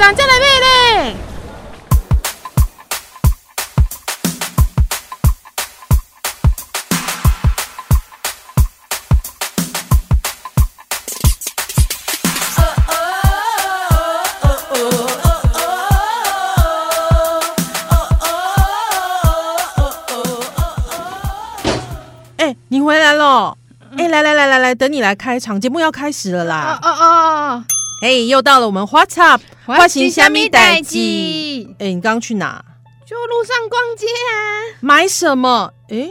站再来买嘞。哎，你回来了！哎，来来来来来，等你来开场，节目要开始了啦！哦哦哦！哎，又到了我们 What's Up 发生什么代机？哎，你刚刚去哪？就路上逛街啊！买什么？哎，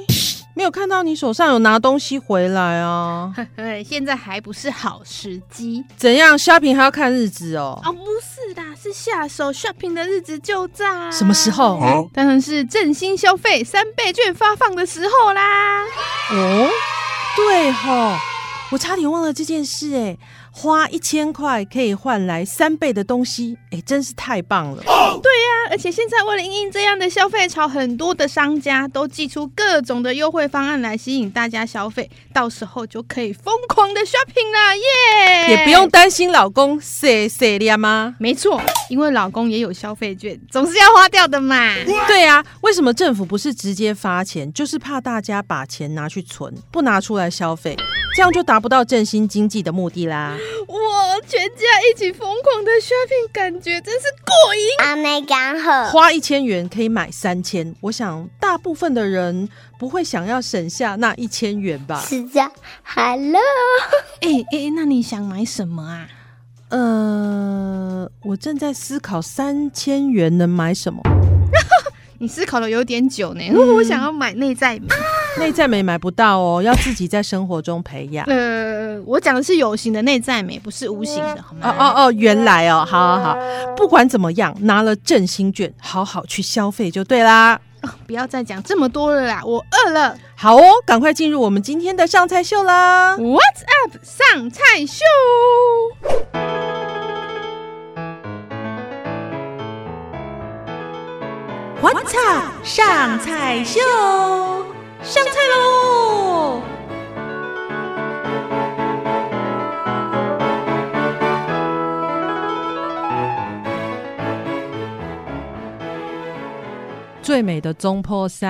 没有看到你手上有拿东西回来啊！呵呵，现在还不是好时机。怎样？shopping 还要看日子哦？哦，不是的，是下手 shopping 的日子就在什么时候？哦，当然是振兴消费三倍券发放的时候啦！哦，对吼，我差点忘了这件事哎。花一千块可以换来三倍的东西，哎，真是太棒了！哦、对呀、啊，而且现在为了因应这样的消费潮，很多的商家都寄出各种的优惠方案来吸引大家消费，到时候就可以疯狂的 shopping 了耶！Yeah! 也不用担心老公谢谢你吗？没错，因为老公也有消费券，总是要花掉的嘛。对啊，为什么政府不是直接发钱，就是怕大家把钱拿去存，不拿出来消费，这样就达不到振兴经济的目的啦。哇，全家一起疯狂的 shopping，感觉真是过瘾。阿妹刚好花一千元可以买三千，我想大部分的人不会想要省下那一千元吧？是的，Hello，哎哎，那你想买什么啊？呃，我正在思考三千元能买什么。你思考的有点久呢，嗯、我想要买内在美。内在美买不到哦，要自己在生活中培养。呃，我讲的是有形的内在美，不是无形的，好吗？哦哦哦，原来哦，好好好，不管怎么样，拿了振兴券，好好去消费就对啦。哦，不要再讲这么多了啦，我饿了。好哦，赶快进入我们今天的上菜秀啦！What's up，上菜秀。What's up，上菜秀。上菜喽！最美的总铺师，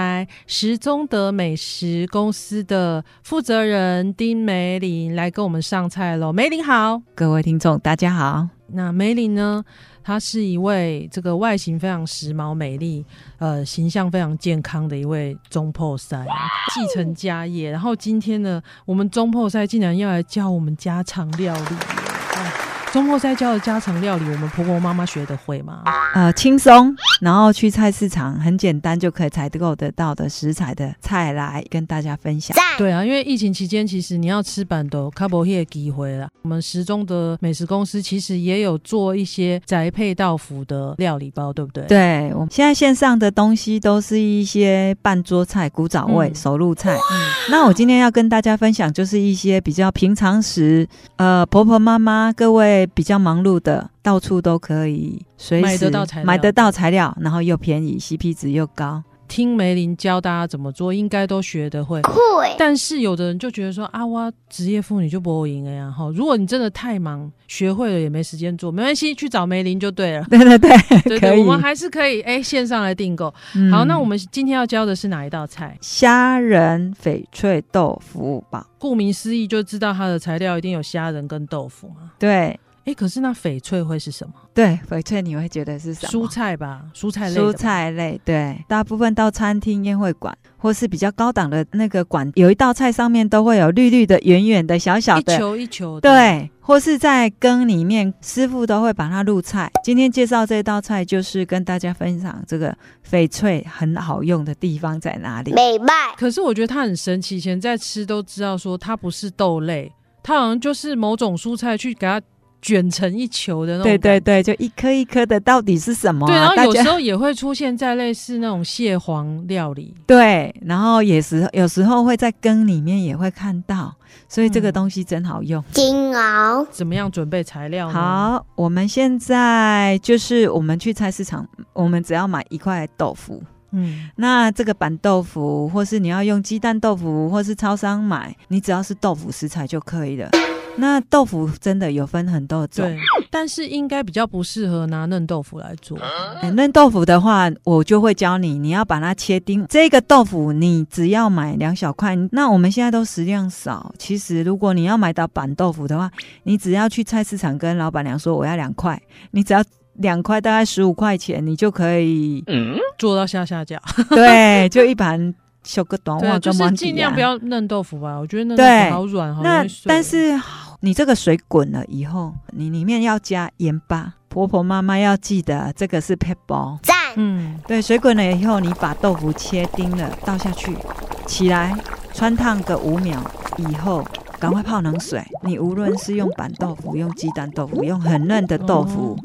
食中德美食公司的负责人丁梅玲来跟我们上菜喽。梅玲好，各位听众大家好。那梅林呢？她是一位这个外形非常时髦、美丽，呃，形象非常健康的一位中破山，继承家业。然后今天呢，我们中破山竟然要来教我们家常料理。总铺师教的家常料理，我们婆婆妈妈学得会吗？呃，轻松，然后去菜市场很简单就可以采购得到的食材的菜来跟大家分享。对啊，因为疫情期间，其实你要吃板豆，卡不些机会了。我们时钟的美食公司其实也有做一些宅配到府的料理包，对不对？对，我们现在线上的东西都是一些半桌菜、古早味、手路菜。嗯，那我今天要跟大家分享，就是一些比较平常时，呃，婆婆妈妈各位。比较忙碌的，到处都可以随时买得到材料，买得到材料，然后又便宜，CP 值又高。听梅林教大家怎么做，应该都学得会。会，但是有的人就觉得说啊，我职业妇女就不会赢了呀。哈，如果你真的太忙，学会了也没时间做，没关系，去找梅林就对了。对 对对，对，对，我们还是可以哎，线上来订购。嗯、好，那我们今天要教的是哪一道菜？虾仁翡翠豆腐吧。顾名思义，就知道它的材料一定有虾仁跟豆腐嘛。对。哎，可是那翡翠会是什么？对，翡翠你会觉得是什么？蔬菜吧，蔬菜类。蔬菜类，对，大部分到餐厅、宴会馆或是比较高档的那个馆，有一道菜上面都会有绿绿的、圆圆的、小小的，一球一球的。对，或是在羹里面，师傅都会把它入菜。今天介绍这道菜，就是跟大家分享这个翡翠很好用的地方在哪里。美麦。可是我觉得它很神奇，以前在吃都知道说它不是豆类。它好像就是某种蔬菜去给它卷成一球的那种。对对对，就一颗一颗的，到底是什么、啊？对，然后有时候也会出现在类似那种蟹黄料理。对，然后也是有时候会在羹里面也会看到，所以这个东西真好用。煎熬，怎么样准备材料呢？好，我们现在就是我们去菜市场，我们只要买一块豆腐。嗯，那这个板豆腐，或是你要用鸡蛋豆腐，或是超商买，你只要是豆腐食材就可以了。那豆腐真的有分很多种，对，但是应该比较不适合拿嫩豆腐来做。欸，嫩豆腐的话，我就会教你，你要把它切丁。这个豆腐你只要买两小块。那我们现在都食量少，其实如果你要买到板豆腐的话，你只要去菜市场跟老板娘说我要两块，你只要两块，大概十五块钱，你就可以做到下下架。对，就一盘。小个短袜，就是尽量不要嫩豆腐吧。我觉得嫩豆腐好软，好那但是你这个水滚了以后，你里面要加盐巴。婆婆妈妈要记得，这个是撇步。赞。嗯，对，水滚了以后，你把豆腐切丁了倒下去，起来穿烫个五秒以后，赶快泡冷水。你无论是用板豆腐、用鸡蛋豆腐、用很嫩的豆腐。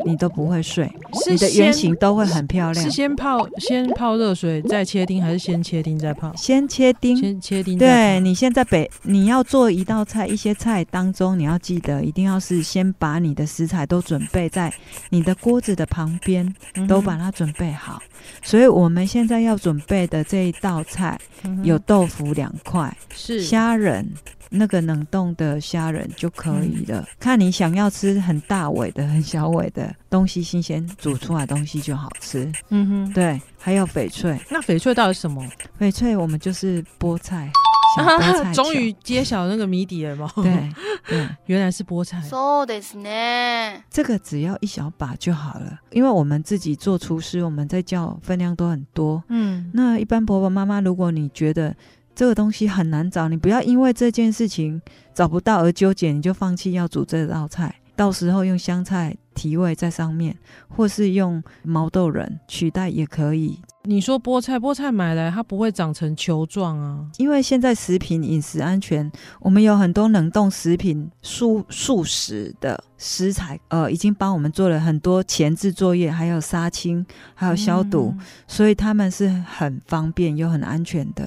哦你都不会碎，你的圆形都会很漂亮。是先泡先泡热水再切丁，还是先切丁再泡？先切丁，先切丁。对，你现在北你要做一道菜，一些菜当中你要记得，一定要是先把你的食材都准备在你的锅子的旁边，都把它准备好。嗯、所以我们现在要准备的这一道菜、嗯、有豆腐两块，是虾仁。那个冷冻的虾仁就可以了，嗯、看你想要吃很大尾的、很小尾的东西，新鲜煮出来的东西就好吃。嗯哼，对，还有翡翠。那翡翠到底是什么？翡翠我们就是菠菜，小菠菜。终于揭晓那个谜底了吗？对，对，原来是菠菜。そうですね。这个只要一小把就好了，因为我们自己做厨师，我们在叫分量都很多。嗯，那一般婆婆妈妈，如果你觉得 这个东西很难找，你不要因为这件事情找不到而纠结，你就放弃要煮这道菜。到时候用香菜提味在上面，或是用毛豆仁取代也可以。你说菠菜，菠菜买来它不会长成球状啊？因为现在食品饮食安全，我们有很多冷冻食品、素素食的食材，呃，已经帮我们做了很多前置作业，还有杀青，还有消毒，嗯、所以他们是很方便又很安全的。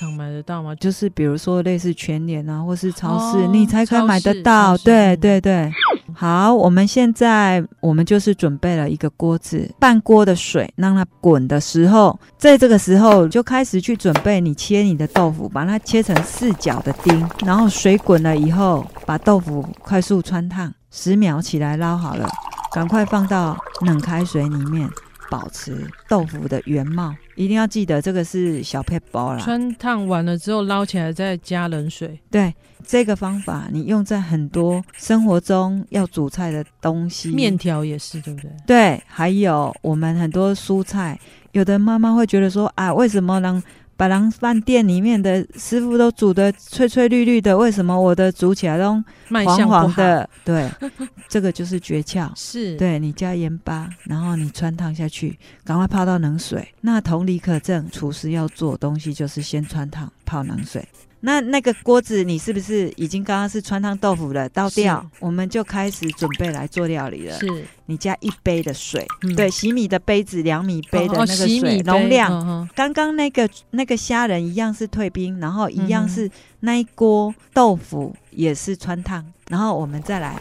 常买得到吗？就是比如说类似全联啊，或是超市，哦、你才可以买得到。对对对，好，我们现在我们就是准备了一个锅子，半锅的水，让它滚的时候，在这个时候就开始去准备你切你的豆腐，把它切成四角的丁，然后水滚了以后，把豆腐快速穿烫十秒，起来捞好了，赶快放到冷开水里面。保持豆腐的原貌，一定要记得这个是小配包啦。穿烫完了之后捞起来，再加冷水。对，这个方法你用在很多生活中要煮菜的东西，面条也是，对不对？对，还有我们很多蔬菜，有的妈妈会觉得说啊，为什么呢？白狼饭店里面的师傅都煮的翠翠绿绿的，为什么我的煮起来都黄黄的？对，这个就是诀窍。是，对，你加盐巴，然后你穿烫下去，赶快泡到冷水。那同理可证，厨师要做东西就是先穿烫泡冷水。那那个锅子，你是不是已经刚刚是汆烫豆腐了？倒掉，我们就开始准备来做料理了。是，你加一杯的水，嗯、对，洗米的杯子两米杯的那个水容量，刚刚、那个那个虾仁一样是退冰，然后一样是那一锅豆腐也是汆烫，然后我们再来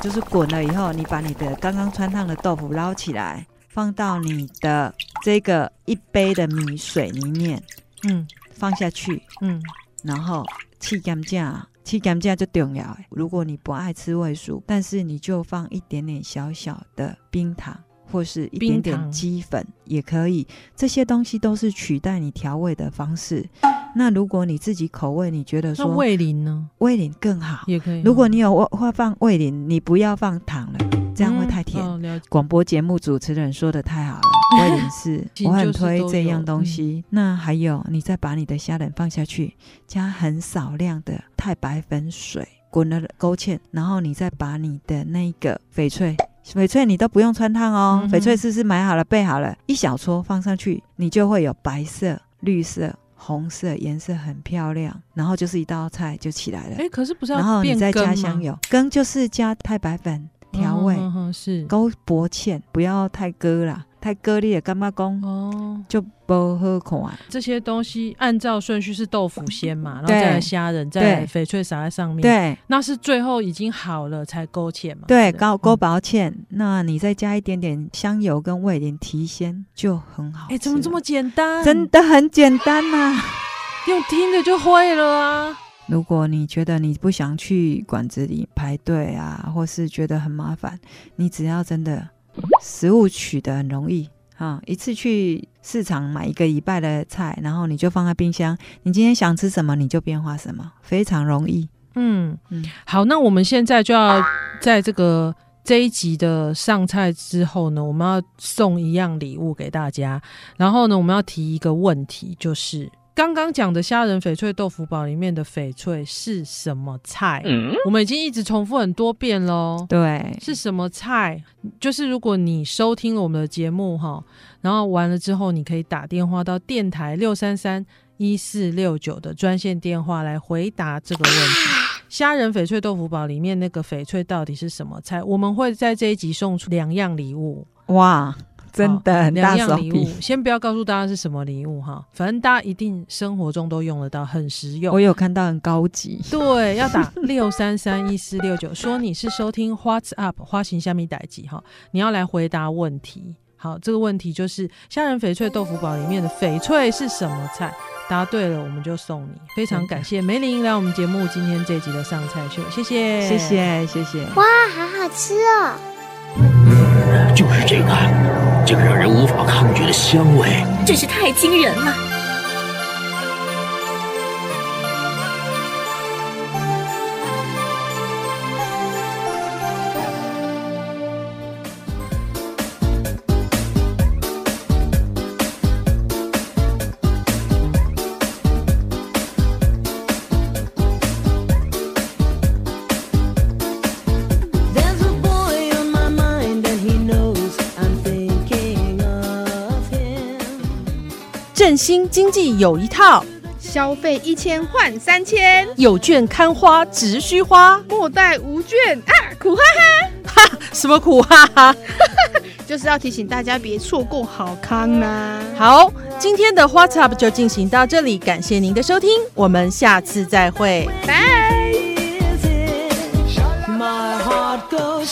就是滚了以后，你把你的刚刚穿烫的豆腐捞起来，放到你的这个一杯的米水里面，嗯，放下去，嗯。然后气甘酱，气甘酱就重要。如果你不爱吃味素，但是你就放一点点小小的冰糖，或是一点点鸡粉也可以。这些东西都是取代你调味的方式。那如果你自己口味，你觉得说味淋呢？味淋更好，也可以。如果你有会放味淋，你不要放糖了，这样会太甜。广播节目主持人说的太好了。味淋是，我 很推这样东西。嗯、那还有，你再把你的虾仁放下去，加很少量的太白粉水，滚了勾芡，然后你再把你的那个翡翠，翡翠你都不用穿烫哦，嗯、翡翠是不是买好了备好了，一小撮放上去，你就会有白色、绿色、红色，颜色很漂亮，然后就是一道菜就起来了。哎，可是不是要然后你再加香油，羹就是加太白粉调味，是勾薄芡，不要太割啦，太割裂干嘛讲哦。就不好看。这些东西按照顺序是豆腐先嘛，然后再虾仁，再翡翠撒在上面。，对那是最后已经好了才勾芡嘛。对，勾勾薄芡，那你再加一点点香油跟味醂提鲜，就很好。哎，怎么这么简单？真的很简单呐、用听的就会了啊。如果你觉得你不想去馆子里排队啊，或是觉得很麻烦，你只要真的食物取得很容易啊，一次去市场买一个礼拜的菜，然后你就放在冰箱，你今天想吃什么你就变化什么，非常容易。嗯嗯，好，那我们现在就要在这个这一集的上菜之后呢，我们要送一样礼物给大家。然后呢，我们要提一个问题，就是刚刚讲的虾仁翡翠豆腐堡里面的翡翠是什么菜？我们已经一直重复很多遍喽。对，是什么菜？就是如果你收听了我们的节目哈，然后完了之后，你可以打电话到电台六三三一四六九的专线电话来回答这个问题。虾仁翡翠豆腐堡里面那个翡翠到底是什么菜？我们会在这一集送出两样礼物，哇，真的很大手两样礼物笔。。先不要告诉大家是什么礼物哈，反正大家一定生活中都用得到，很实用我。有看到很高级，对，要打六三三一四六九，说你是收听 What's Up 花型虾米代记哈，你要来回答问题。好，这个问题就是虾仁翡翠豆腐堡里面的翡翠是什么菜？答对了，我们就送你。非常感谢梅林来我们节目今天这一集的上菜秀，谢谢，谢谢谢谢。哇，好好吃哦！就是这个，这个让人无法抗拒的香味。真是太惊人了。新经济有一套，消费一千换三千，有券看花只需花，莫待无券啊！苦哈哈，哈什么苦哈哈？就是要提醒大家别错过好康、啊！好，今天的花 top 就进行到这里，感谢您的收听，我们下次再会，拜。My heart goes